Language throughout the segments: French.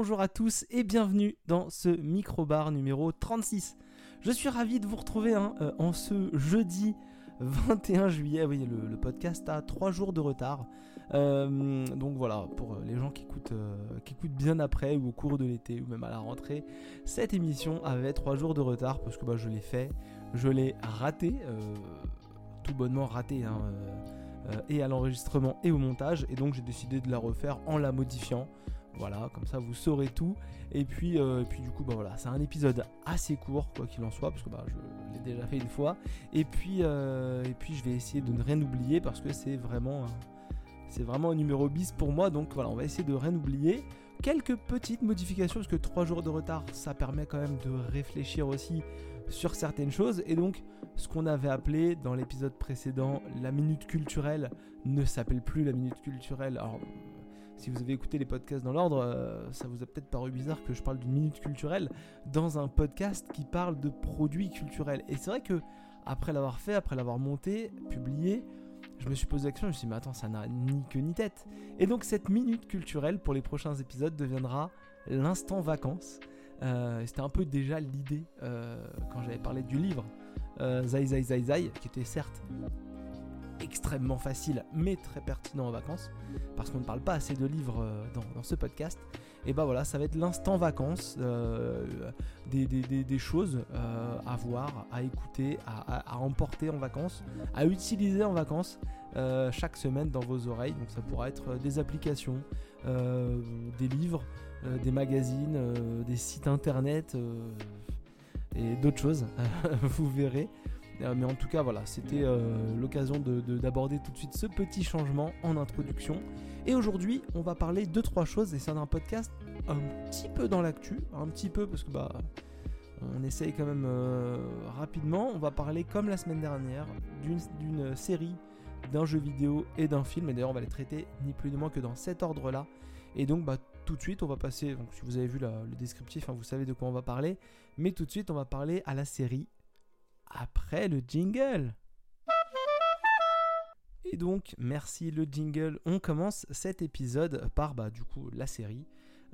bonjour à tous et bienvenue dans ce micro-bar numéro 36. Je suis ravi de vous retrouver hein, euh, en ce jeudi 21 juillet. Oui, le, podcast a 3 jours de retard. Euh, donc voilà, pour les gens qui écoutent, euh, qui écoutent bien après ou au cours de l'été ou même à la rentrée, cette émission avait 3 jours de retard parce que bah, je l'ai fait, je l'ai raté, tout bonnement raté. Hein, et à l'enregistrement et au montage et donc j'ai décidé de la refaire en la modifiant voilà, comme ça vous saurez tout. Et puis, euh, du coup, bah voilà, c'est un épisode assez court, quoi qu'il en soit, parce que bah, je l'ai déjà fait une fois. Et puis, euh, et puis je vais essayer de ne rien oublier parce que c'est vraiment, c'est vraiment un numéro bis pour moi. Donc voilà, on va essayer de rien oublier. Quelques petites modifications, parce que 3 jours de retard, ça permet quand même de réfléchir aussi sur certaines choses. Et donc, ce qu'on avait appelé dans l'épisode précédent la minute culturelle ne s'appelle plus la minute culturelle. Alors, si vous avez écouté les podcasts dans l'ordre, euh, ça vous a peut-être paru bizarre que je parle d'une minute culturelle dans un podcast qui parle de produits culturels. Et c'est vrai que après l'avoir fait, après l'avoir monté, publié, je me suis posé la question, je me suis dit, mais attends, ça n'a ni queue ni tête. Et donc cette minute culturelle pour les prochains épisodes deviendra l'instant vacances. Euh, c'était un peu déjà l'idée euh, quand j'avais parlé du livre Zai Zai Zai Zai, qui était certes extrêmement facile mais très pertinent en vacances parce qu'on ne parle pas assez de livres euh, dans, ce podcast. Et bah voilà ça va être l'instant vacances euh, des, choses euh, à voir à écouter à, emporter en vacances à utiliser en vacances chaque semaine dans vos oreilles. Donc ça pourra être des applications des livres des magazines des sites internet et d'autres choses. Vous verrez mais en tout cas, voilà, c'était euh, l'occasion d'aborder tout de suite ce petit changement en introduction. Et aujourd'hui, on va parler de trois choses, et c'est un podcast un petit peu dans l'actu, un petit peu parce que bah on essaye quand même euh, rapidement. On va parler comme la semaine dernière d'une série, d'un jeu vidéo et d'un film. Et d'ailleurs, on va les traiter ni plus ni moins que dans cet ordre-là. Et donc, bah, tout de suite, on va passer. Donc, si vous avez vu le descriptif, hein, vous savez de quoi on va parler. Mais tout de suite, on va parler à la série après le jingle. Et donc, merci le jingle. On commence cet épisode par bah, du coup la série.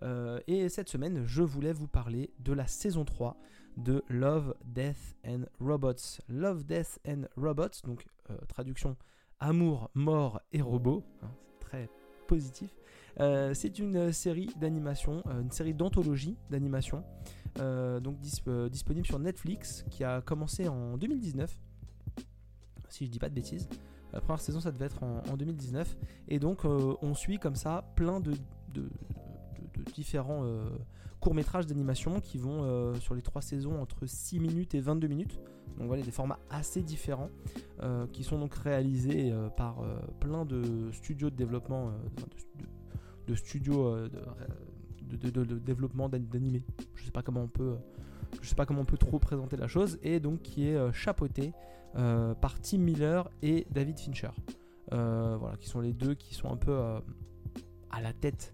Euh, et cette semaine, je voulais vous parler de la saison 3 de Love, Death and Robots. Love, Death and Robots, donc euh, traduction amour, mort et robots. Hein, très positif. Euh, c'est une série d'animation, une série d'anthologie d'animation donc euh, disponible sur Netflix, qui a commencé en 2019, si je dis pas de bêtises. La première saison, ça devait être en, 2019. Et donc, euh, on suit comme ça plein de, différents courts-métrages d'animation qui vont sur les trois saisons entre 6 minutes et 22 minutes. Donc voilà, des formats assez différents qui sont donc réalisés par plein de studios de développement, de, studios de, développement d'animé. Je sais je sais pas comment on peut trop présenter la chose, et donc qui est euh, chapeauté euh, par Tim Miller et David Fincher. Euh, voilà, qui sont les deux qui sont un peu à la tête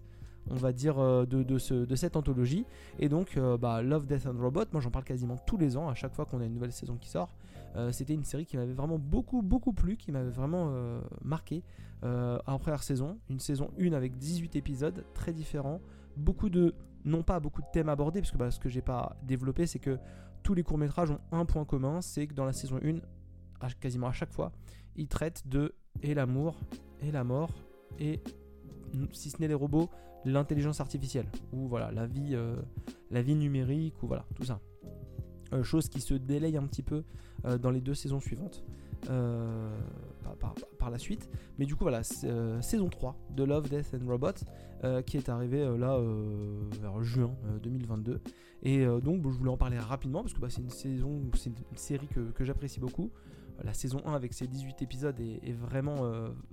on va dire, de, de, cette anthologie. Et donc, bah, Love, Death and Robot, moi j'en parle quasiment tous les ans, à chaque fois qu'on a une nouvelle saison qui sort. C'était une série qui m'avait vraiment beaucoup, beaucoup plu, qui m'avait vraiment marqué en première saison. Une saison 1 avec 18 épisodes, très différents, beaucoup de, non pas beaucoup de thèmes abordés, parce que bah, ce que j'ai pas développé, c'est que tous les courts-métrages ont un point commun, c'est que dans la saison 1, quasiment à chaque fois, ils traitent de et l'amour, et la mort, et si ce n'est les robots, l'intelligence artificielle, ou voilà, la vie, euh, la vie numérique, ou voilà, tout ça. Euh, chose qui se délaye un petit peu euh, dans les deux saisons suivantes. Euh, par, la suite. Mais du coup, voilà, euh, saison 3 de Love, Death and Robots euh, qui est arrivée là vers juin 2022. Et donc, je voulais en parler rapidement parce que bah, c'est une saison, c'est une série que, j'apprécie beaucoup. La saison 1 avec ses 18 épisodes est, vraiment,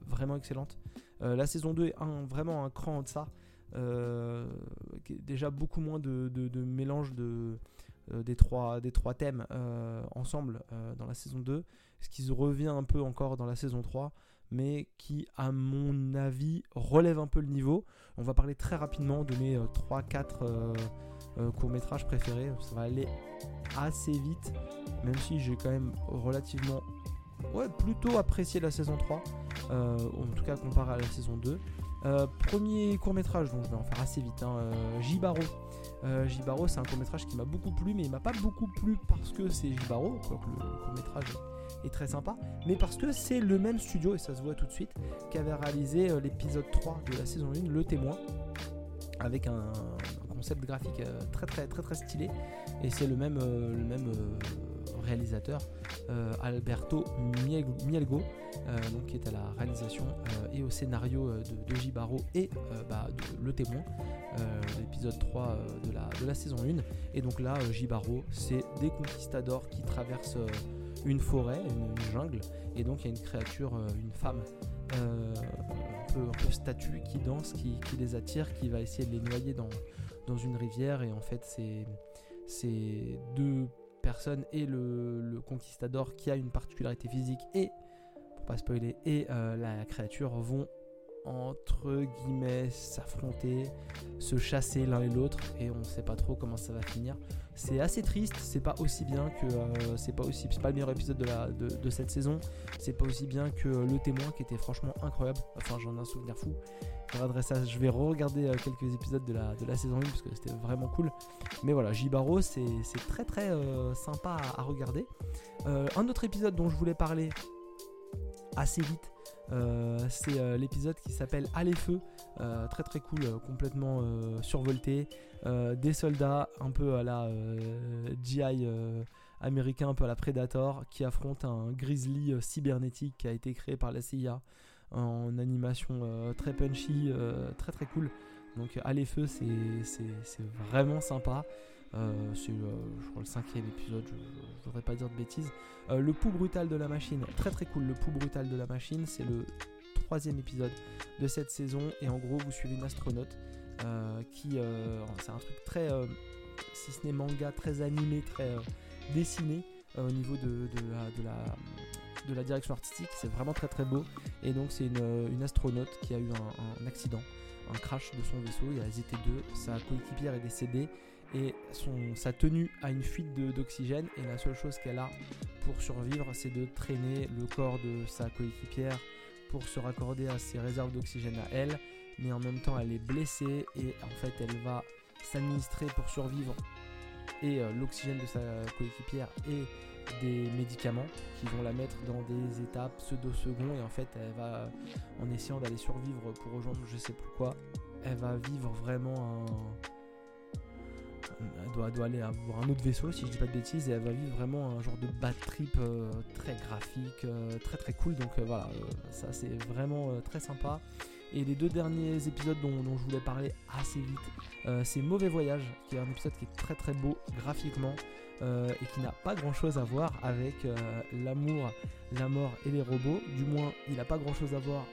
vraiment excellente. la saison 2 est vraiment un cran de ça. déjà beaucoup moins de, mélange de, des, trois, des trois thèmes euh, ensemble euh, dans la saison 2, ce qui revient un peu encore dans la saison 3, mais qui, à mon avis, relève un peu le niveau. On va parler très rapidement de mes 3-4 courts-métrages préférés. Ça va aller assez vite, même si j'ai quand même relativement, ouais, plutôt apprécié la saison 3, en tout cas comparé à la saison 2. premier court métrage, donc je vais en faire assez vite. Hein, Jibaro. Jibaro, c'est un court métrage qui m'a beaucoup plu, mais il m'a pas beaucoup plu parce que c'est Jibaro, quoique le court métrage est très sympa, mais parce que c'est le même studio, et ça se voit tout de suite, qui avait réalisé l'épisode 3 de la saison 1, Le Témoin, avec un, concept graphique euh, très très très très stylé et c'est le même, euh, le même euh, réalisateur Alberto Mielgo donc, qui est à la réalisation et au scénario de, de Jibaro et bah, de Le Témoin l'épisode 3 de, la, de la saison 1 et donc là Jibaro c'est des conquistadors qui traversent une forêt, une, jungle et donc il y a une créature, une femme un, peu, statue qui danse, qui, qui, les attire, qui va essayer de les noyer dans, dans une rivière. Et en fait c'est deux personnes et le, conquistador qui a une particularité physique et pour pas spoiler et euh, la créature vont entre guillemets s'affronter, se chasser l'un et l'autre et on sait pas trop comment ça va finir. C'est assez triste, c'est pas aussi bien que euh, c'est pas aussi c'est pas le meilleur épisode de cette saison, c'est pas aussi bien que le témoin qui était franchement incroyable. Enfin, j'en ai un souvenir fou. Je vais re-regarder euh, quelques épisodes de la, saison 1 parce que c'était vraiment cool. Mais voilà, Jibaro, c'est très très euh, sympa à, regarder. un autre épisode dont je voulais parler assez vite, c'est euh, l'épisode qui s'appelle Allez Feu, euh, très très cool, complètement survolté. des soldats un peu à la GI américain, un peu à la Predator, qui affrontent un grizzly cybernétique qui a été créé par la CIA en animation très punchy, très très cool. Donc Allez Feu, c'est vraiment sympa. Euh, c'est euh, je crois le cinquième épisode, je, ne voudrais pas dire de bêtises. Euh, le pouls brutal de la machine, très très cool. Le pouls brutal de la machine, c'est le troisième épisode de cette saison et en gros vous suivez une astronaute qui, c'est un truc très, si ce n'est manga, très animé, très dessiné au niveau de, de, la, de, la, direction artistique. C'est vraiment très très beau et donc c'est une, astronaute qui a eu un, accident un crash de son vaisseau, il a hésité deux, sa coéquipière est décédée et son, sa tenue a une fuite d'oxygène et la seule chose qu'elle a pour survivre c'est de traîner le corps de sa coéquipière pour se raccorder à ses réserves d'oxygène à elle. Mais en même temps elle est blessée et en fait elle va s'administrer pour survivre. Et euh, l'oxygène de sa coéquipière et des médicaments qui vont la mettre dans des étapes pseudo-second et en fait elle va en essayant d'aller survivre pour rejoindre je sais plus quoi elle va vivre vraiment un doit, doit, aller avoir un autre vaisseau si je dis pas de bêtises et elle va vivre vraiment un genre de bad trip euh, très graphique, euh, très très cool. Donc euh, voilà ça c'est vraiment très sympa. Et les deux derniers épisodes dont, je voulais parler assez vite c'est Mauvais Voyage qui est un épisode qui est très très beau graphiquement et qui n'a pas grand chose à voir avec l'amour, la mort et les robots. Du moins il n'a pas grand chose à voir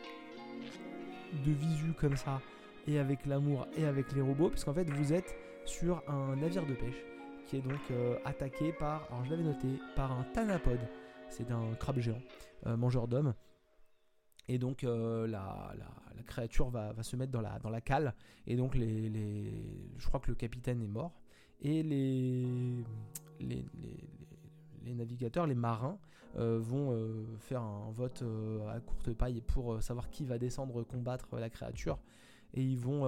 de visu comme ça et avec l'amour et avec les robots puisqu'en fait vous êtes sur un navire de pêche qui est donc euh, attaqué par, alors je l'avais noté, par un thanapode. C'est un crabe géant, euh, mangeur d'hommes. Et donc euh, la, créature va, se mettre dans la, dans la cale. Et donc les, les, je crois que le capitaine est mort. Et les, les navigateurs, les marins, vont faire un vote à courte paille pour savoir qui va descendre combattre la créature. Et ils vont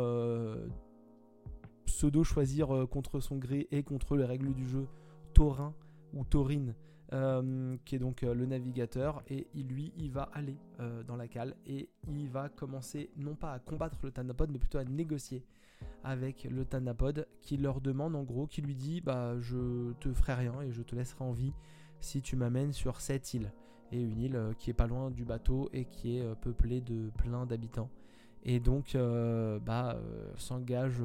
pseudo choisir euh, contre son gré et contre les règles du jeu Taurin ou Taurine, euh, qui est donc euh, le navigateur, et lui, il va aller dans la cale et il va commencer non pas à combattre le Thanapod, mais plutôt à négocier avec le Thanapod, qui leur demande en gros, qui lui dit bah je te ferai rien et je te laisserai en vie si tu m'amènes sur cette île et une île qui est pas loin du bateau et qui est peuplée de plein d'habitants. Et donc bah s'engage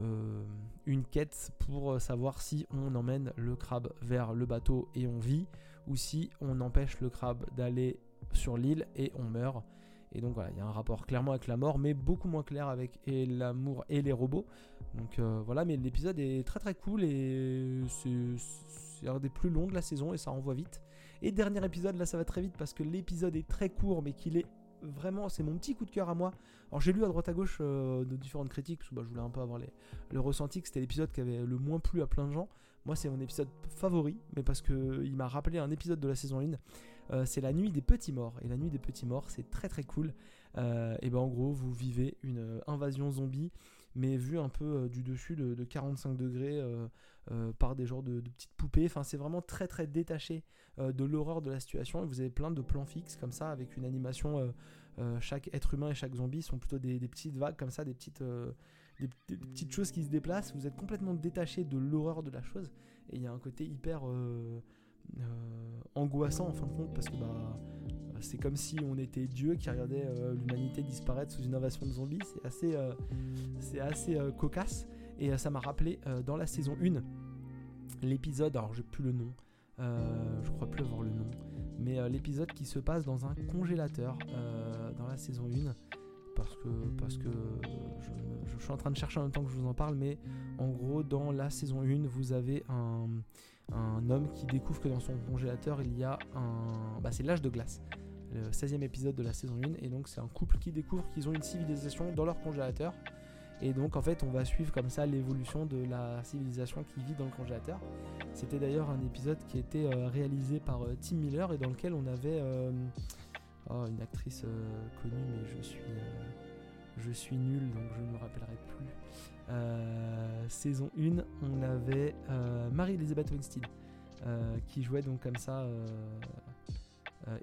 euh, une quête pour savoir si on emmène le crabe vers le bateau et on vit, ou si on empêche le crabe d'aller sur l'île et on meurt. Et donc voilà, il y a un rapport clairement avec la mort, mais beaucoup moins clair avec l'amour et les robots. Donc euh, voilà, mais l'épisode est très très cool et c'est un des plus longs de la saison et ça envoie vite. Et dernier épisode, là ça va très vite parce que l'épisode est très court mais qu'il est vraiment, c'est mon petit coup de cœur à moi. Alors j'ai lu à droite à gauche euh, de différentes critiques, parce que bah, je voulais un peu avoir les, le ressenti que c'était l'épisode qui avait le moins plu à plein de gens. Moi c'est mon épisode favori, mais parce qu'il m'a rappelé un épisode de la saison 1. c'est la nuit des petits morts. Et la nuit des petits morts, c'est très très cool. et ben en gros, vous vivez une invasion zombie, mais vue un peu du dessus de, 45 degrés par des genres de, petites poupées. Enfin, c'est vraiment très très détaché de l'horreur de la situation. Et vous avez plein de plans fixes comme ça, avec une animation. chaque être humain et chaque zombie sont plutôt des, petites vagues comme ça, des petites des, petites choses qui se déplacent, vous êtes complètement détaché de l'horreur de la chose, et il y a un côté hyper euh, euh, angoissant en fin de compte, parce que bah, c'est comme si on était Dieu qui regardait euh, l'humanité disparaître sous une invasion de zombies, c'est assez, c'est assez cocasse, et ça m'a rappelé dans la saison 1, l'épisode, alors j'ai plus le nom, je crois plus avoir le nom, mais l'épisode qui se passe dans un congélateur dans la saison 1 parce que, parce que je, suis en train de chercher en même temps que je vous en parle, mais en gros, dans la saison 1, vous avez un, un homme qui découvre que dans son congélateur, il y a un. Bah, c'est l'âge de glace, le 16e épisode de la saison 1, et donc c'est un couple qui découvre qu'ils ont une civilisation dans leur congélateur. Et donc en fait on va suivre comme ça l'évolution de la civilisation qui vit dans le congélateur. C'était d'ailleurs un épisode qui était euh, réalisé par euh, Tim Miller et dans lequel on avait euh, Oh, une actrice connue, mais je suis, je nul, donc je ne me rappellerai plus. Saison 1, on avait Marie-Elisabeth Winstead, qui jouait donc comme ça.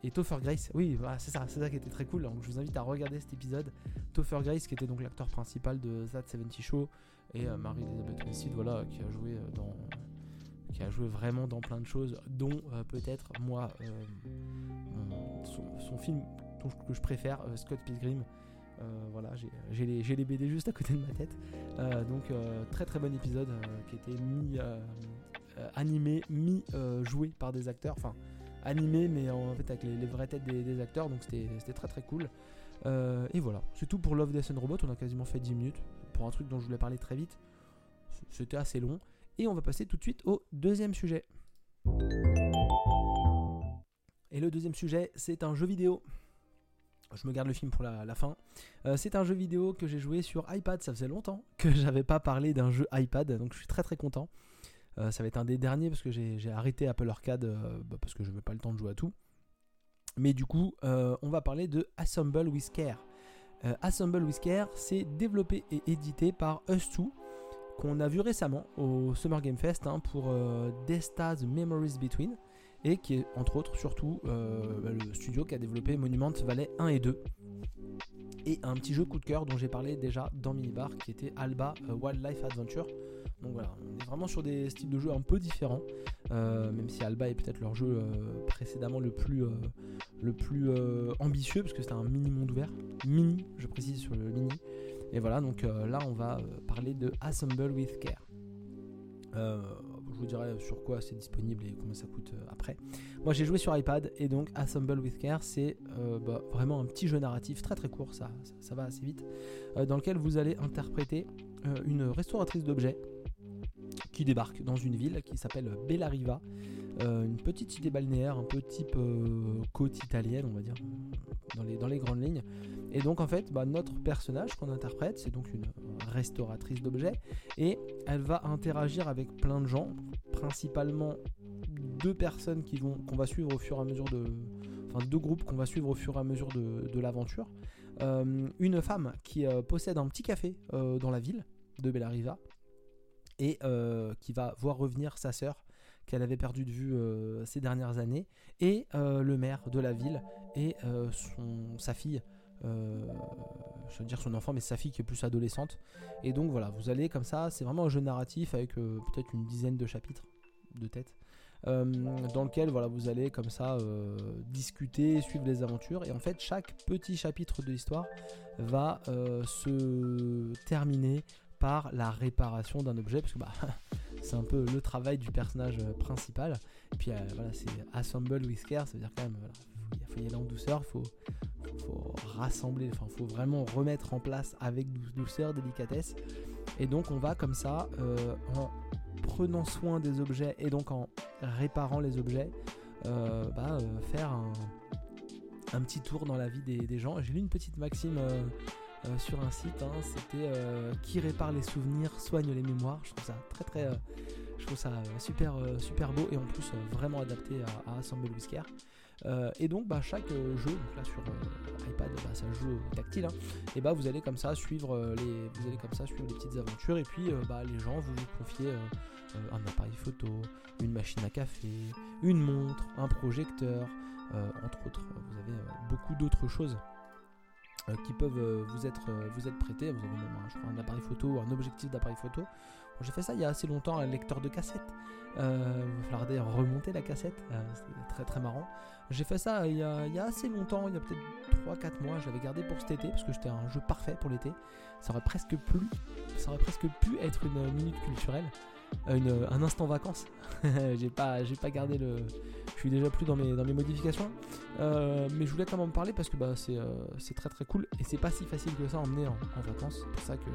Et Topher Grace, oui, voilà, c'est ça, qui était très cool. Donc je vous invite à regarder cet épisode. Topher Grace, qui était donc l'acteur principal de That 70 Show, et Marie-Elisabeth Winstead, voilà, qui a joué dans qui vraiment dans plein de choses, dont peut-être moi son, film que je préfère, euh, Scott Pilgrim. Euh, voilà, j'ai les, les, BD juste à côté de ma tête. Euh, donc très très bon épisode qui était mi animé, mi joué par des acteurs. Animé mais en fait avec les, vraies têtes des, acteurs. Donc c'était très très cool. et voilà, c'est tout pour Love, Death and Robot. On a quasiment fait 10 minutes pour un truc dont je voulais parler très vite. C'était assez long. Et on va passer tout de suite au deuxième sujet. Et le deuxième sujet, c'est un jeu vidéo. Je me garde le film pour la, fin. Euh, c'est un jeu vidéo que j'ai joué sur iPad. Ça faisait longtemps que j'avais pas parlé d'un jeu iPad, donc je suis très très content. Euh, ça va être un des derniers parce que j'ai arrêté Apple Arcade euh, bah, parce que je n'avais pas le temps de jouer à tout. Mais du coup, on va parler de Assemble with Care. Assemble with Care, c'est développé et édité par Us2, qu'on a vu récemment au Summer Game Fest hein, pour Desta's Memories Between et qui est entre autres surtout euh, bah, le studio qui a développé Monument Valley 1 et 2 et un petit jeu coup de cœur dont j'ai parlé déjà dans Minibar qui était Alba euh, Wildlife Adventure. Donc voilà, on est vraiment sur des styles de jeu un peu différents, euh, même si Alba est peut-être leur jeu précédemment le plus, plus ambitieux, parce que c'était un mini monde ouvert, mini, je précise sur le mini. Et voilà, donc là on va parler de Assemble with Care je vous dirai sur quoi c'est disponible et combien ça coûte euh, après. Moi j'ai joué sur iPad et donc Assemble with Care c'est euh, bah, vraiment un petit jeu narratif très très court, ça, va assez vite, euh, dans lequel vous allez interpréter une restauratrice d'objets qui débarque dans une ville qui s'appelle Bellariva, une petite cité balnéaire un peu type côte italienne on va dire, dans les, grandes lignes. Et donc en fait, bah, notre personnage qu'on interprète, c'est donc une restauratrice d'objets, et elle va interagir avec plein de gens, principalement deux personnes qui vont qu'on va suivre au fur et à mesure de, deux groupes qu'on va suivre au fur et à mesure de, l'aventure. Euh, une femme qui euh, possède un petit café euh, dans la ville de Bellariva et qui va voir revenir sa sœur qu'elle avait perdu de vue ces dernières années, et le maire de la ville et son, sa fille euh, je veux dire son enfant, mais sa fille qui est plus adolescente. Et donc voilà, vous allez comme ça, c'est vraiment un jeu narratif avec euh, peut-être une dizaine de chapitres de tête. Euh, dans lequel voilà, vous allez comme ça discuter, suivre les aventures. Et en fait, chaque petit chapitre de l'histoire va se terminer par la réparation d'un objet, parce que bah, c'est un peu le travail du personnage principal. Et puis voilà, c'est Assemble with Care, ça veut dire quand même, il faut y aller en douceur, faut, faut rassembler, enfin faut vraiment remettre en place avec douceur, délicatesse. Et donc on va comme ça, euh, en prenant soin des objets et donc en réparant les objets, euh, bah, euh, faire un, petit tour dans la vie des, gens. J'ai lu une petite maxime sur un site, hein, c'était qui répare les souvenirs soigne les mémoires. Je trouve ça ça super beau et en plus vraiment adapté à, à Assemble Whisker. et donc bah, chaque jeu, donc là sur iPad, bah, ça joue tactile, hein, et bah vous allez comme ça suivre les, petites aventures, et puis bah, les gens vous vous confiez un appareil photo, une machine à café, une montre, un projecteur, entre autres. Vous avez beaucoup d'autres choses euh, qui peuvent euh, vous être, euh, vous être prêtés. Vous avez même, un appareil photo, un objectif d'appareil photo. J'ai fait ça il y a assez longtemps, un lecteur de cassette. il va falloir d'ailleurs remonter la cassette, c'est très très marrant. J'ai fait ça il y, a, assez longtemps, il y a peut-être 3-4 mois. Je l'avais gardé pour cet été parce que c'était un jeu parfait pour l'été. Ça aurait presque pu, ça aurait presque pu être une minute culturelle. Euh, un instant vacances. j'ai pas, j'ai pas gardé le. Je suis déjà plus dans mes, dans mes modifications. Euh, mais je voulais quand même en parler parce que bah, c'est, euh, c'est très très cool et c'est pas si facile que ça emmener en, vacances. C'est pour ça que,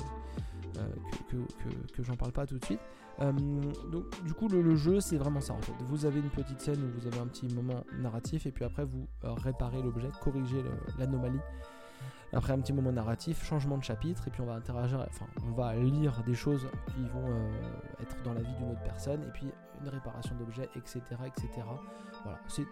que, que, que, j'en parle pas tout de suite. donc, du coup, le, jeu c'est vraiment ça en fait. Vous avez une petite scène où vous avez un petit moment narratif et puis après vous réparez l'objet, corrigez l'anomalie après un petit moment narratif, changement de chapitre, et puis on va interagir, enfin on va lire des choses qui vont euh, être dans la vie d'une autre personne, et puis une réparation d'objets, etc., etc. Voilà, c'est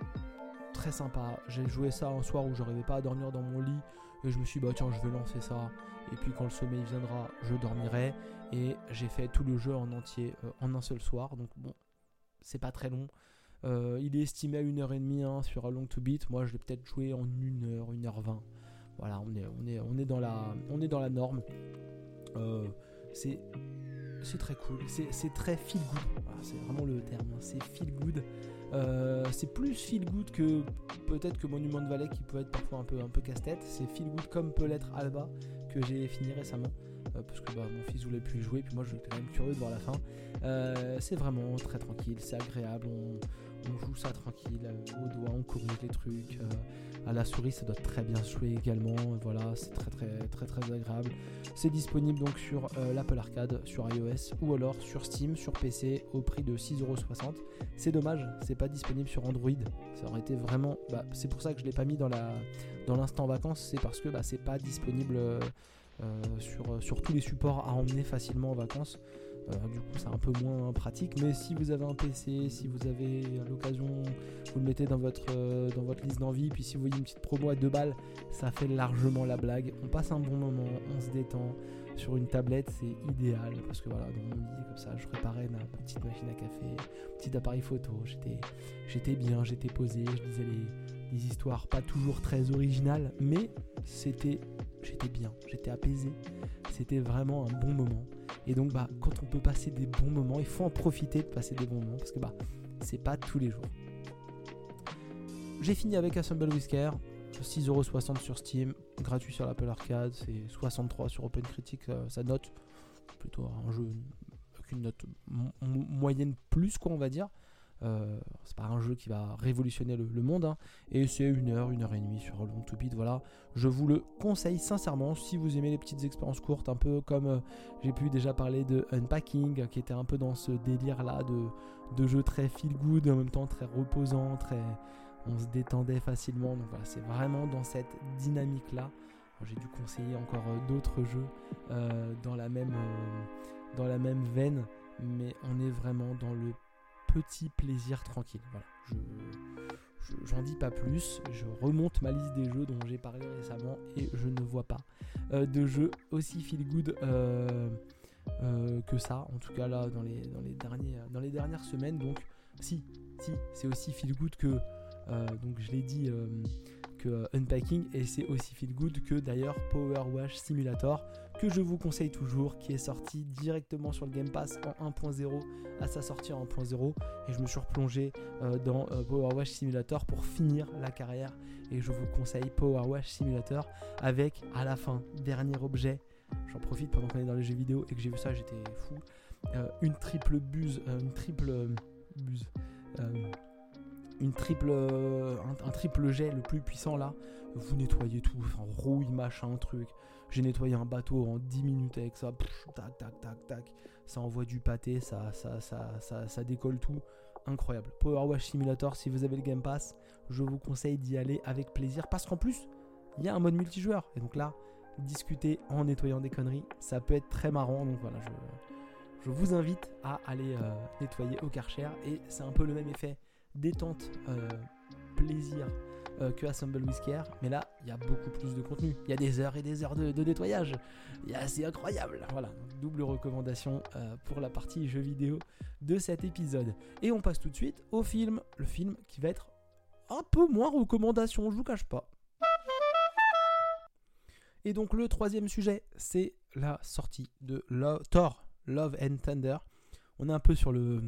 très sympa. J'ai joué ça un soir où je n'arrivais pas à dormir dans mon lit, et je me suis dit bah tiens je vais lancer ça, et puis quand le sommeil viendra, je dormirai, et j'ai fait tout le jeu en entier euh, en un seul soir, donc bon, c'est pas très long. Euh, il est estimé à 1h30 hein, sur Long to Beat. Moi, je l'ai peut-être joué en 1h, 1h20. Voilà, on est, on est, on est, dans, la, on est dans la norme. Euh, c'est très cool, c'est très feel good, c'est vraiment le terme, hein. c'est feel good. Euh, c'est plus feel que peut-être que Monument de Valley qui peut être parfois un peu, casse-tête. C'est feel good comme peut l'être Alba que j'ai fini récemment. Euh, parce que bah, mon fils voulait plus jouer, puis moi je suis quand même curieux de voir la fin. c'est vraiment très tranquille, c'est agréable, on, joue ça tranquille, au doigt, on corrige les trucs à la souris ça doit très bien jouer également voilà c'est très très très très agréable. C'est disponible donc sur euh, l'Apple Arcade sur iOS ou alors sur Steam sur PC au prix de 6,60€ c'est dommage c'est pas disponible sur Android. Ça aurait été vraiment bah, c'est pour ça que je l'ai pas mis dans la dans l'instant vacances c'est parce que bah, c'est pas disponible euh, sur tous les supports à emmener facilement en vacances du coup, c'est un peu moins pratique. Mais si vous avez un PC, si vous avez l'occasion, vous le mettez dans votre, euh, dans votre liste d'envie. Puis si vous voyez une petite promo à 2 balles, ça fait largement la blague. On passe un bon moment, on se détend. Sur une tablette, c'est idéal parce que voilà, dans mon lit, comme ça, je réparais ma petite machine à café, petit appareil photo. J'étais, bien, j'étais posé, je lisais les, des histoires pas toujours très originales, mais c'était, j'étais bien, j'étais apaisé. C'était vraiment un bon moment. Et donc, bah, quand on peut passer des bons moments, il faut en profiter de passer des bons moments parce que bah, c'est pas tous les jours. J'ai fini avec Assemble Whisker, 6,60€ sur Steam, gratuit sur l'Apple Arcade, c'est 63 sur OpenCritic, euh, ça note plutôt un jeu avec une note moyenne plus quoi on va dire. Euh, c'est pas un jeu qui va révolutionner le, monde. Hein. Et c'est une heure, une heure et demie sur Long to Beat. Voilà, je vous le conseille sincèrement si vous aimez les petites expériences courtes, un peu comme euh, j'ai pu déjà parler de Unpacking, qui était un peu dans ce délire là de, de jeu très feel good, en même temps très reposant, très on se détendait facilement. Donc voilà, c'est vraiment dans cette dynamique là. J'ai dû conseiller encore euh, d'autres jeux dans la même dans la même veine, mais on est vraiment dans le petit plaisir tranquille. Voilà, je, j'en dis pas plus. Je remonte ma liste des jeux dont j'ai parlé récemment et je ne vois pas euh, de jeux aussi feel good euh, euh, que ça. En tout cas là dans les, dans les, derniers, dans les dernières semaines. Donc si, si, c'est aussi feel good que donc je l'ai dit que Unpacking et c'est aussi feel good que d'ailleurs Power Wash Simulator que je vous conseille toujours, qui est sorti directement sur le Game Pass en 1.0 à sa sortie en 1.0. Et je me suis replongé euh, dans euh, Power Wash Simulator pour finir la carrière. Et je vous conseille Power Wash Simulator avec à la fin, dernier objet. J'en profite pendant qu'on est dans les jeux vidéo et que j'ai vu ça, j'étais fou. Euh, une triple buse, une triple buse une triple, un, triple jet le plus puissant là. Vous nettoyez tout, enfin rouille, machin, truc. J'ai nettoyé un bateau en 10 minutes avec ça. tac, tac, tac, tac. Ça envoie du pâté, ça, ça, ça, ça, décolle tout. Incroyable. Power Wash Simulator, si vous avez le Game Pass, je vous conseille d'y aller avec plaisir. Parce qu'en plus, il y a un mode multijoueur. Et donc là, discuter en nettoyant des conneries, ça peut être très marrant. Donc voilà, je, je vous invite à aller euh, nettoyer au Karcher. Et c'est un peu le même effet détente. Euh, plaisir euh, que Assemble with Care, mais là, il y a beaucoup plus de contenu. Il y a des heures et des heures de, nettoyage. C'est incroyable. Voilà, double recommandation euh, pour la partie jeux vidéo de cet épisode. Et on passe tout de suite au film, le film qui va être un peu moins recommandation, je vous cache pas. Et donc le troisième sujet, c'est la sortie de Thor, Love and Thunder. On est un peu sur le,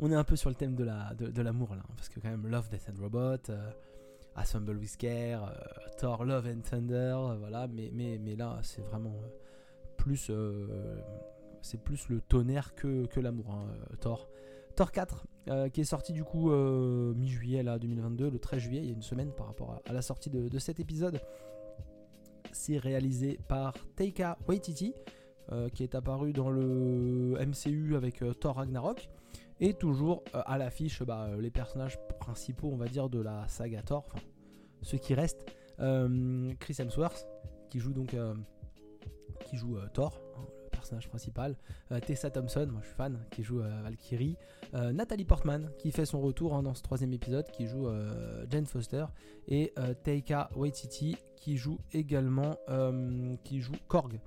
on est un peu sur le thème de la de, l'amour là, parce que quand même Love, Death and Robot, euh, Assemble with Care, euh, Thor, Love and Thunder, euh, voilà. Mais là, c'est vraiment plus le tonnerre que, l'amour, hein, Thor. Thor 4, qui est sorti du coup mi-juillet là 2022, le 13 juillet, il y a une semaine par rapport à, la sortie de, cet épisode. C'est réalisé par Taika Waititi, qui est apparu dans le MCU avec Thor Ragnarok. Et toujours euh, à l'affiche, bah, euh, les personnages principaux, on va dire, de la saga Thor, enfin, ceux qui restent. Euh, Chris Hemsworth, qui joue donc qui joue Thor, hein, le personnage principal. Tessa Thompson, moi je suis fan, qui joue Valkyrie. Nathalie Portman, qui fait son retour hein, dans ce troisième épisode, qui joue Jane Foster. Et Taika Waititi, qui joue également qui joue Korg.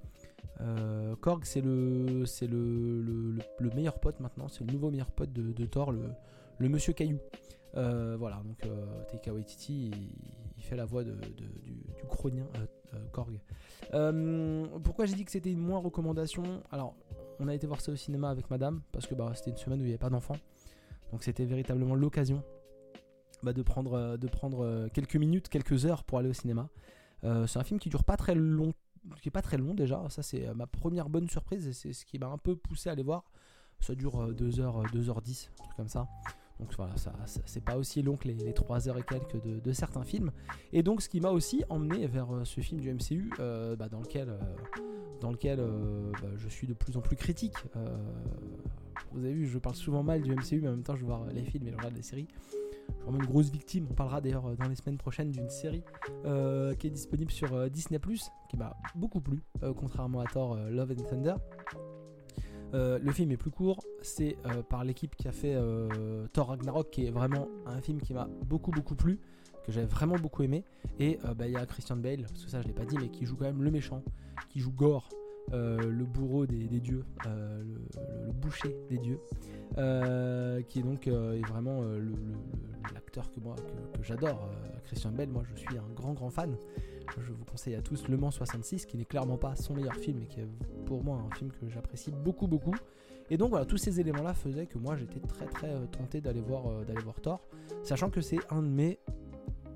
Euh, Korg, c'est le, le, le, meilleur pote maintenant, c'est le nouveau meilleur pote de, Thor, le, monsieur Caillou. Euh, voilà, donc euh, il, fait la voix du, du chronien Korg. pourquoi j'ai dit que c'était une moins recommandation? Alors, on a été voir ça au cinéma avec madame, parce que bah, c'était une semaine où il n'y avait pas d'enfants. Donc c'était véritablement l'occasion bah, de prendre, de prendre quelques minutes, quelques heures pour aller au cinéma. c'est un film qui dure pas très longtemps qui est pas très long déjà. Ça, c'est euh, ma première bonne surprise et c'est ce qui m'a un peu poussé à aller voir. Ça dure 2h, 2h10, un truc comme ça. Donc voilà, ça, c'est pas aussi long que les, les 3 heures et quelques de, certains films. Et donc ce qui m'a aussi emmené vers euh, ce film du MCU, euh, bah, dans lequel, dans lequel bah, je suis de plus en plus critique. vous avez vu, je parle souvent mal du MCU, mais en même temps je voir les films et je regarde les séries vraiment une grosse victime. On parlera d'ailleurs euh, dans les semaines prochaines d'une série euh, qui est disponible sur euh, Disney ⁇ qui m'a beaucoup plu, contrairement à Thor Love and Thunder. le film est plus court, c'est par l'équipe qui a fait Thor Ragnarok, qui est vraiment un film qui m'a beaucoup beaucoup plu, que j'avais vraiment beaucoup aimé. Et bah, il y a Christian Bale, parce que ça je l'ai pas dit, mais qui joue quand même le méchant, qui joue Gore, le bourreau des, dieux, le, boucher des dieux, qui est donc est vraiment l'acteur que moi j'adore, euh, Christian Bell. Moi, je suis un grand grand fan. Je vous conseille à tous Le Mans 66, qui n'est clairement pas son meilleur film, mais qui est pour moi un film que j'apprécie beaucoup beaucoup. Et donc voilà, tous ces éléments-là faisaient que moi j'étais très très euh, tenté d'aller voir euh, d'aller voir Thor, sachant que c'est un de mes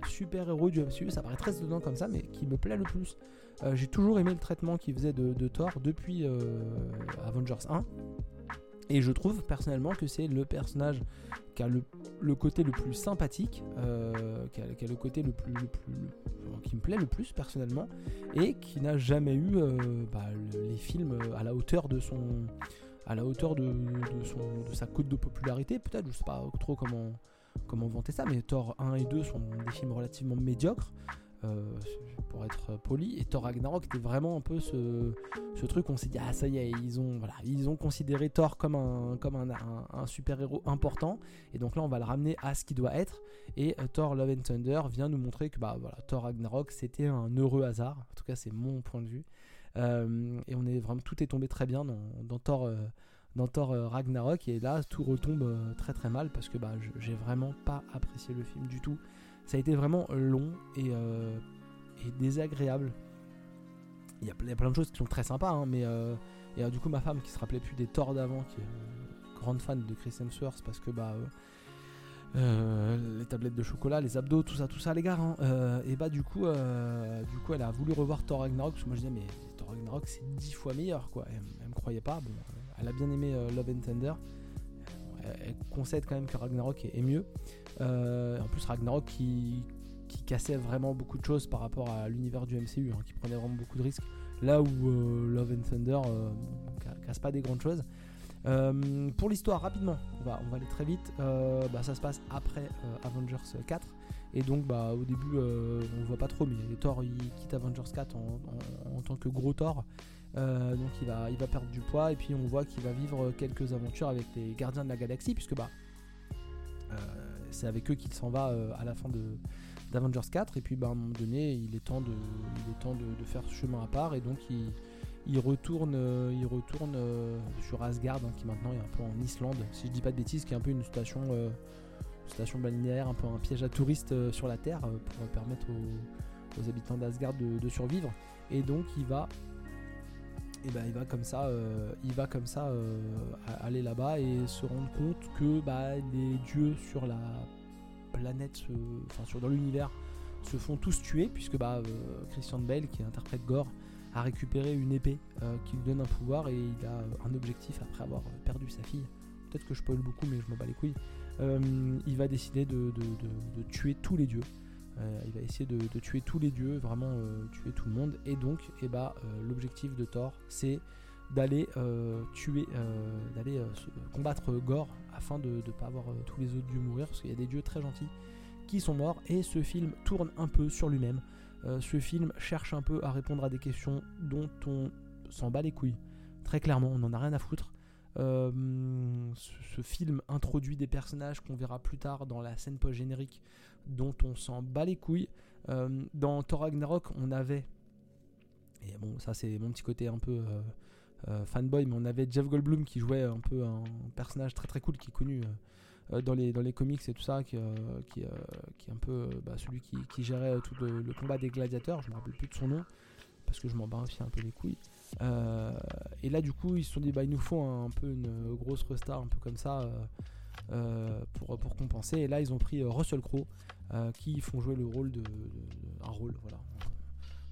super héros du MCU. Ça paraît très étonnant comme ça, mais qui me plaît le plus. J'ai toujours aimé le traitement qu'il faisait de, Thor depuis Avengers 1. Et je trouve personnellement que c'est le personnage qui a le, côté le plus sympathique, euh, qui, a, le côté le plus, qui me plaît le plus personnellement, et qui n'a jamais eu euh, bah, les films à la hauteur de son, à la hauteur de, son, de sa cote de popularité, peut-être, je sais pas trop comment, comment vanter ça, mais Thor 1 et 2 sont des films relativement médiocres. Euh, pour être poli. Et Thor Ragnarok était vraiment un peu ce, truc, on s'est dit, ah ça y est, ils ont, voilà, ils ont considéré Thor comme un, comme un, un, super-héros important. Et donc là, on va le ramener à ce qu'il doit être. Et euh, Thor Love and Thunder vient nous montrer que bah, voilà, Thor Ragnarok, c'était un heureux hasard. En tout cas, c'est mon point de vue. Euh, et on est vraiment, tout est tombé très bien dans, dans Thor dans Thor Ragnarok et là tout retombe très très mal parce que bah, j'ai vraiment pas apprécié le film du tout ça a été vraiment long et, euh, désagréable. Il y, a, plein de choses qui sont très sympas, hein, mais euh, et, euh, du coup ma femme qui se rappelait plus des torts d'avant, qui est grande fan de Chris Hemsworth parce que bah les tablettes de chocolat, les abdos, tout ça, tout ça, les gars. Hein, et bah du coup, du coup, elle a voulu revoir Thor Ragnarok moi je disais mais Thor Ragnarok c'est dix fois meilleur quoi. Elle, me croyait pas. Bon, elle a bien aimé Love and Tender. Elle, concède quand même que Ragnarok est mieux. Euh, en plus, Ragnarok qui, cassait vraiment beaucoup de choses par rapport à l'univers du MCU, hein, qui prenait vraiment beaucoup de risques. Là où euh, Love and Thunder euh, casse pas des grandes choses. pour l'histoire, rapidement, on va, aller très vite. Bah, ça se passe après Avengers 4. Et donc, bah, au début, on voit pas trop, mais Thor il quitte Avengers 4 en, tant que gros Thor. Donc, il va, il va perdre du poids. Et puis, on voit qu'il va vivre quelques aventures avec les gardiens de la galaxie, puisque bah, c'est avec eux qu'il s'en va à la fin d'Avengers 4 et puis bah, à un moment donné il est temps de, il est temps de, faire ce chemin à part et donc il, il retourne, il retourne sur Asgard hein, qui maintenant est un peu en Islande si je dis pas de bêtises qui est un peu une station station balnéaire un peu un piège à touristes sur la terre pour permettre aux, habitants d'Asgard de, survivre et donc il va et ben il va comme ça, euh, il va comme ça euh, aller là-bas et se rendre compte que bah, les dieux sur la planète, enfin sur dans l'univers, se font tous tuer puisque bah, euh, Christian Bale qui interprète Gore a récupéré une épée qui lui donne un pouvoir et il a un objectif après avoir perdu sa fille. Peut-être que je spoil beaucoup mais je m'en bats les couilles. il va décider de tuer tous les dieux. Euh, il va essayer de, tuer tous les dieux, vraiment euh, tuer tout le monde. Et donc, eh bah, euh, l'objectif de Thor, c'est d'aller tuer, d'aller combattre Gore afin de ne pas avoir tous les autres dieux mourir, parce qu'il y a des dieux très gentils qui sont morts. Et ce film tourne un peu sur lui-même. ce film cherche un peu à répondre à des questions dont on s'en bat les couilles. Très clairement, on n'en a rien à foutre. ce, film introduit des personnages qu'on verra plus tard dans la scène post-générique dont on s'en bat les couilles. Euh, dans Thor Ragnarok, on avait, et bon, ça c'est mon petit côté un peu euh, euh, fanboy, mais on avait Jeff Goldblum qui jouait un peu un personnage très très cool qui est connu dans, les, dans les comics et tout ça, qui, qui, qui est un peu bah, celui qui, qui, gérait tout le, combat des gladiateurs. Je me rappelle plus de son nom parce que je m'en bats un peu les couilles. et là, du coup, ils se sont dit, bah, il nous faut un, peu une grosse restar, un peu comme ça, pour, pour compenser. Et là, ils ont pris Russell Crowe, euh, qui font jouer le rôle de, un rôle voilà.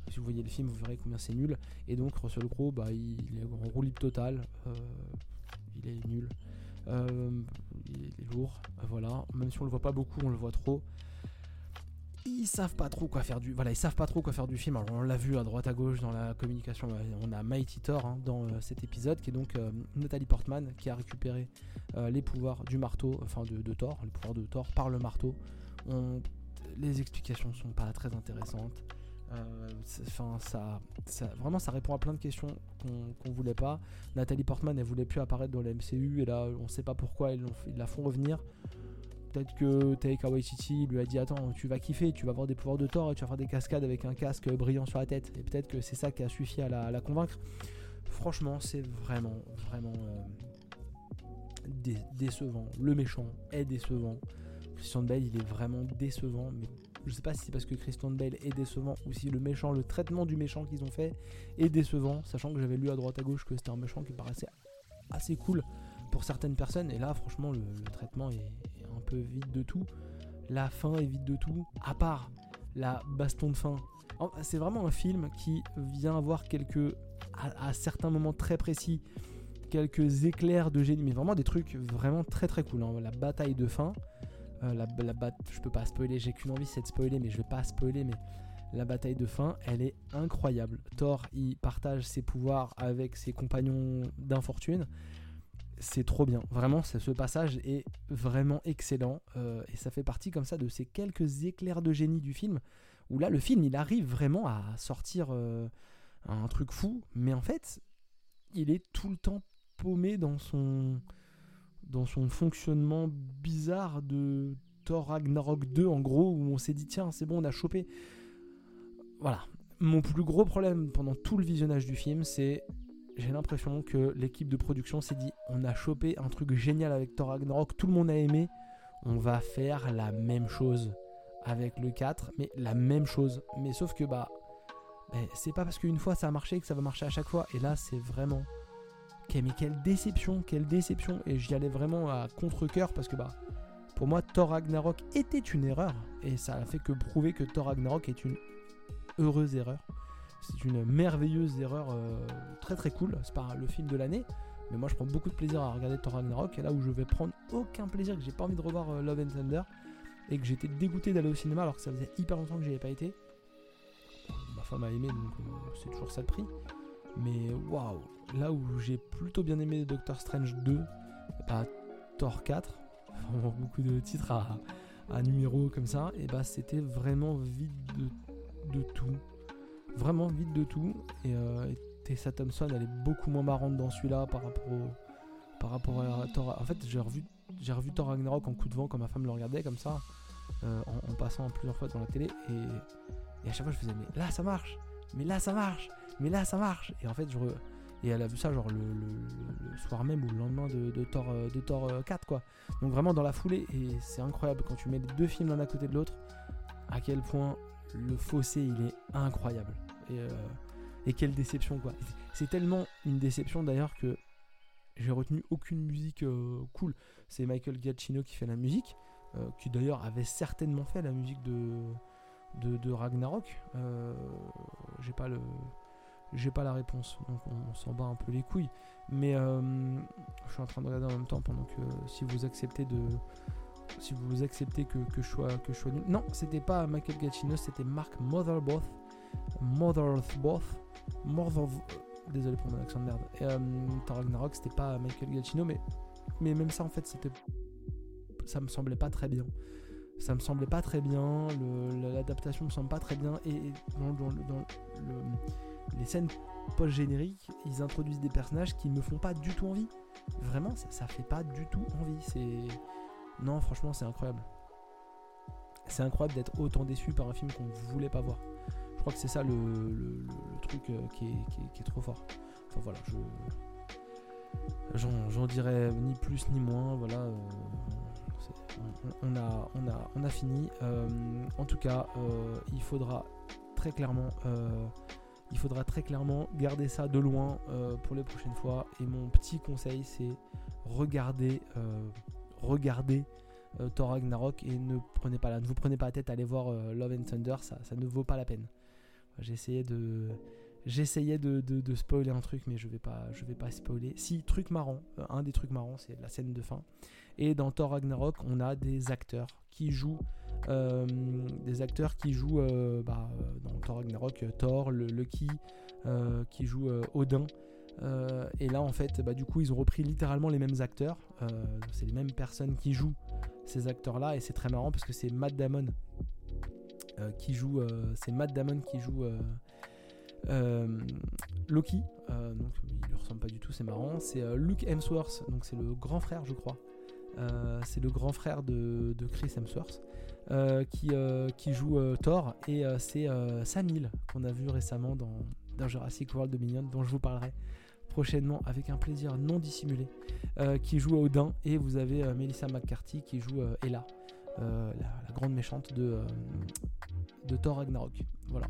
Si vous voyez le film vous verrez combien c'est nul. Et donc Russell Crowe bah, il, est en roue libre total euh, il est nul. Euh, il est lourd. Voilà. Même si on le voit pas beaucoup on le voit trop ils savent pas trop quoi faire du film on l'a vu à droite à gauche dans la communication on a Mighty Thor hein, dans cet épisode qui est donc Nathalie Portman qui a récupéré les pouvoirs du marteau enfin de, Thor le pouvoir de Thor par le marteau les explications sont pas très intéressantes. Euh, enfin, ça, vraiment, ça répond à plein de questions qu'on voulait pas. Nathalie Portman, elle voulait plus apparaître dans la MCU et là, on sait pas pourquoi ils, la font revenir. Peut-être que Taika Waititi lui a dit Attends, tu vas kiffer, tu vas avoir des pouvoirs de Thor et tu vas faire des cascades avec un casque brillant sur la tête. Et peut-être que c'est ça qui a suffi à la, convaincre. Franchement, c'est vraiment, vraiment euh, décevant. Le méchant est décevant. Christian Bale, il est vraiment décevant. Mais je sais pas si c'est parce que Christian Bale est décevant ou si le méchant, le traitement du méchant qu'ils ont fait est décevant. Sachant que j'avais lu à droite à gauche que c'était un méchant qui paraissait assez cool pour certaines personnes. Et là, franchement, le, traitement est, peu vide de tout. La fin est vide de tout. À part la baston de fin. C'est vraiment un film qui vient avoir quelques. à, certains moments très précis quelques éclairs de génie, mais vraiment des trucs vraiment très très cool. Hein. La bataille de fin, euh, la, je peux pas spoiler, j'ai qu'une envie, c'est de spoiler, mais je vais pas spoiler, mais la bataille de fin, elle est incroyable. Thor, il partage ses pouvoirs avec ses compagnons d'infortune. C'est trop bien. Vraiment, ce passage est vraiment excellent. Euh, et ça fait partie comme ça de ces quelques éclairs de génie du film. Où là, le film, il arrive vraiment à sortir euh, un truc fou. Mais en fait, il est tout le temps paumé dans son, dans son fonctionnement bizarre de Thor Ragnarok 2 en gros où on s'est dit tiens c'est bon on a chopé voilà mon plus gros problème pendant tout le visionnage du film c'est j'ai l'impression que l'équipe de production s'est dit on a chopé un truc génial avec Thor Ragnarok tout le monde a aimé on va faire la même chose avec le 4 mais la même chose mais sauf que bah c'est pas parce qu'une fois ça a marché que ça va marcher à chaque fois et là c'est vraiment mais quelle déception, quelle déception. Et j'y allais vraiment à contre-coeur parce que bah pour moi Thor Ragnarok était une erreur. Et ça a fait que prouver que Thor Ragnarok est une heureuse erreur. C'est une merveilleuse erreur euh, très très cool. C'est pas le film de l'année. Mais moi je prends beaucoup de plaisir à regarder Thor Ragnarok. Et là où je vais prendre aucun plaisir, que j'ai pas envie de revoir euh, Love and Thunder. Et que j'étais dégoûté d'aller au cinéma alors que ça faisait hyper longtemps que j'y avais pas été. Ma femme a aimé donc euh, c'est toujours ça le prix. Mais waouh, là où j'ai plutôt bien aimé Doctor Strange 2, bah, Thor 4, beaucoup de titres à, à numéro comme ça, et bah c'était vraiment vide de, tout. Vraiment vide de tout. Et, euh, Tessa Thompson, elle est beaucoup moins marrante dans celui-là par rapport, par rapport à Thor. En fait, j'ai revu j'ai revu Thor Ragnarok en coup de vent quand ma femme le regardait comme ça, en, passant plusieurs fois dans la télé. Et, à chaque fois, je faisais, mais là, ça marche, mais là, ça marche, mais là, ça marche. Et en fait, je. Et elle a vu ça genre le, soir même ou le lendemain de, de Thor, de Thor 4 quoi. Donc vraiment dans la foulée et c'est incroyable quand tu mets deux films l'un à côté de l'autre à quel point le fossé il est incroyable. Et, et quelle déception quoi. C'est tellement une déception d'ailleurs que j'ai retenu aucune musique euh, cool. C'est Michael Giacchino qui fait la musique, euh, qui d'ailleurs avait certainement fait la musique de, de, Ragnarok. Euh, j'ai pas le. J'ai pas la réponse, donc on, s'en bat un peu les couilles. Mais je suis en train de regarder en même temps pendant si vous acceptez de, si vous acceptez que, que je sois que je sois. Non, c'était pas Michael Giacchino, c'était Mark Motherboth. Motherboth. Mother Désolé pour mon accent de merde. Euh, c'était pas Michael Giacchino, mais, mais même ça, en fait, c'était. Ça me semblait pas très bien. Ça me semblait pas très bien. L'adaptation me semble pas très bien. Et dans, les scènes post-génériques, ils introduisent des personnages qui me font pas du tout envie. Vraiment, ça, ça fait pas du tout envie. Non, franchement, c'est incroyable. C'est incroyable d'être autant déçu par un film qu'on voulait pas voir crois que c'est ça le, truc euh, qui est, trop fort. Enfin voilà, je. J'en dirais ni plus ni moins. Voilà. Euh, on, a, on, a, on a fini. Euh, en tout cas, il faudra très clairement. il faudra très clairement garder ça de loin pour les prochaines fois. Et mon petit conseil, c'est regarder, regarder Thor Ragnarok et ne prenez pas la, ne vous prenez pas la tête à aller voir Love and Thunder, ça, ça ne vaut pas la peine. J'essayais de j'essayais de, de, spoiler un truc mais je vais pas je vais pas spoiler. Si truc marrant euh, un des trucs marrants c'est la scène de fin. Et dans Thor Ragnarok on a des acteurs qui jouent euh, des acteurs qui jouent euh, bah, dans Thor Ragnarok Thor le Loki qui joue Odin. Et là en fait bah, du coup ils ont repris littéralement les mêmes acteurs. C'est les mêmes personnes qui jouent ces acteurs là et c'est très marrant parce que c'est Matt Damon qui joue, euh, c'est Matt Damon qui joue euh, Loki, donc il lui ressemble pas du tout, c'est marrant. C'est Luke Hemsworth, donc c'est le grand frère, je crois. c'est le grand frère de, Chris Hemsworth. qui, qui, joue Thor et c'est Sam qu'on a vu récemment dans, dans, Jurassic World Dominion dont je vous parlerai prochainement avec un plaisir non dissimulé qui joue Odin et vous avez Melissa McCarthy qui joue Ella la, grande méchante de, de Thor Ragnarok. Voilà.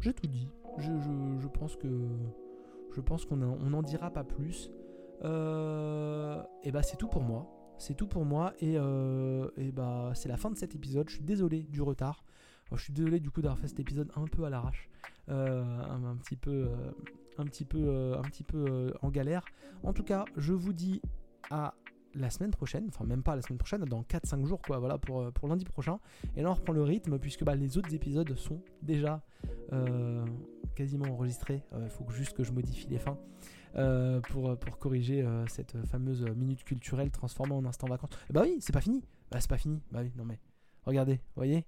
J'ai tout dit. Je, pense que je pense qu'on n'en dira pas plus. Euh, et bah c'est tout pour moi. C'est tout pour moi et, euh, et bah c'est la fin de cet épisode. Je suis désolé du retard. je suis désolé du coup d'avoir fait cet épisode un peu à l'arrache, euh, un, petit peu, un petit peu, un petit peu en galère. En tout cas, je vous dis à la semaine prochaine, enfin même pas la semaine prochaine, dans 4-5 jours quoi, voilà pour, euh, pour lundi prochain. Et là on reprend le rythme puisque bah, les autres épisodes sont déjà euh, quasiment enregistrés. Il faut juste que je modifie les fins euh, pour, pour corriger cette fameuse minute culturelle transformée en instant vacances. bah oui, c'est pas fini. Bah c'est pas fini. Bah oui, non mais regardez, voyez,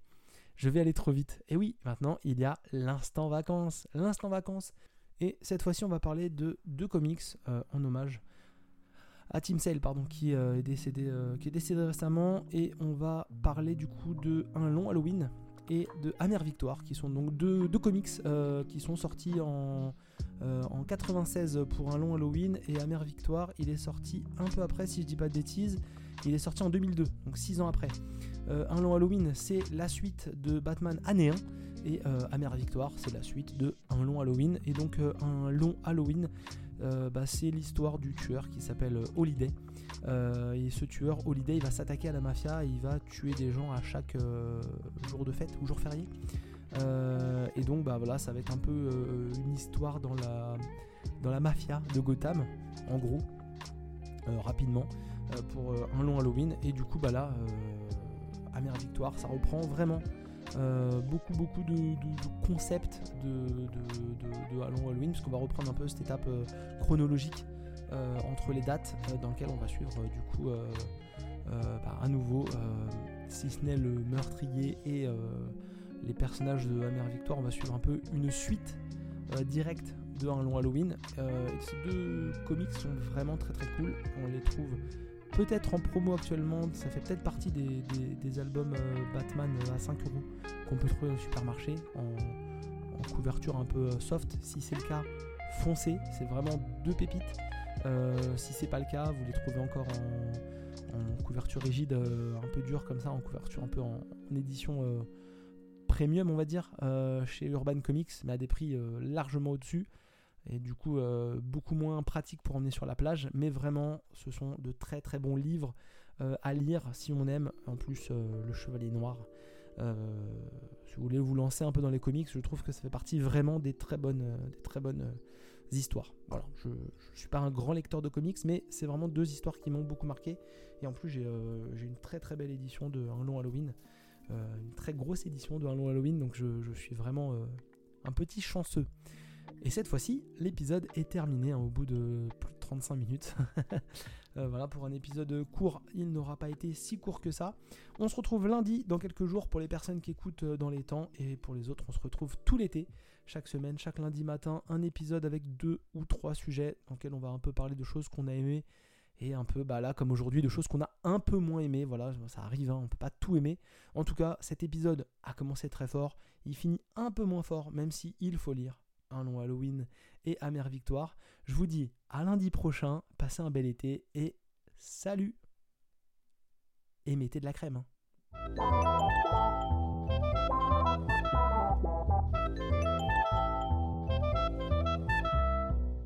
je vais aller trop vite. Et oui, maintenant il y a l'instant vacances, l'instant vacances. Et cette fois-ci on va parler de deux comics en hommage à Tim Sale, pardon, qui, euh, est décédé, euh, qui est décédé récemment. Et on va parler du coup de Un long Halloween et de Amère Victoire, qui sont donc deux, comics euh, qui sont sortis en, en 96 pour Un long Halloween. Et Amère Victoire, il est sorti un peu après, si je dis pas de bêtises. Il est sorti en 2002, donc 6 ans après. un long Halloween, c'est la suite de Batman année 1. Et Amère Victoire, c'est la suite de Un long Halloween. Et donc un long Halloween, euh, bah, c'est l'histoire du tueur qui s'appelle Holiday. Euh, et ce tueur, Holiday, il va s'attaquer à la mafia et il va tuer des gens à chaque euh, jour de fête ou jour férié. et donc bah voilà, ça va être un peu une histoire dans la, dans la mafia de Gotham, en gros, rapidement, pour un long Halloween. Et du coup bah là, Amère Victoire, ça reprend vraiment euh, beaucoup beaucoup de, concepts de, de, Halloween, puisqu'on va reprendre un peu cette étape euh, chronologique euh, entre les dates dans lesquelles on va suivre du coup bah, à nouveau, si ce n'est le meurtrier et les personnages de Amère Victoire, on va suivre un peu une suite directe de long Halloween. ces deux comics sont vraiment très très cool, on les trouve peut-être en promo actuellement, ça fait peut-être partie des, albums Batman à 5 euros qu'on peut trouver au supermarché en, couverture un peu soft. Si c'est le cas, foncez, c'est vraiment deux pépites. si c'est pas le cas, vous les trouvez encore en couverture rigide, euh, un peu dure comme ça, en couverture un peu en, édition euh, premium, on va dire, euh, chez Urban Comics, mais à des prix largement au-dessus. Et du coup, beaucoup moins pratique pour emmener sur la plage. Mais vraiment, ce sont de très très bons livres à lire si on aime. En plus, Le Chevalier Noir. si vous voulez vous lancer un peu dans les comics, je trouve que ça fait partie vraiment des très bonnes, des très bonnes histoires. Voilà, je ne suis pas un grand lecteur de comics, mais c'est vraiment deux histoires qui m'ont beaucoup marqué. Et en plus, j'ai euh, une très très belle édition de Un long Halloween, euh, une très grosse édition de Un long Halloween, donc je, suis vraiment euh, un petit chanceux. Et cette fois-ci, l'épisode est terminé hein, au bout de plus de 35 minutes. voilà, pour un épisode court, il n'aura pas été si court que ça. On se retrouve lundi dans quelques jours pour les personnes qui écoutent dans les temps, et pour les autres, on se retrouve tout l'été chaque semaine, chaque lundi matin, un épisode avec deux ou trois sujets dans lesquels on va un peu parler de choses qu'on a aimées et un peu, bah là, comme aujourd'hui, de choses qu'on a un peu moins aimées. Voilà, ça arrive, hein, on peut pas tout aimer. En tout cas, cet épisode a commencé très fort, il finit un peu moins fort, même si faut lire un long Halloween et Amère Victoire. Je vous dis à lundi prochain, passez un bel été et salut Et mettez de la crème. Hein.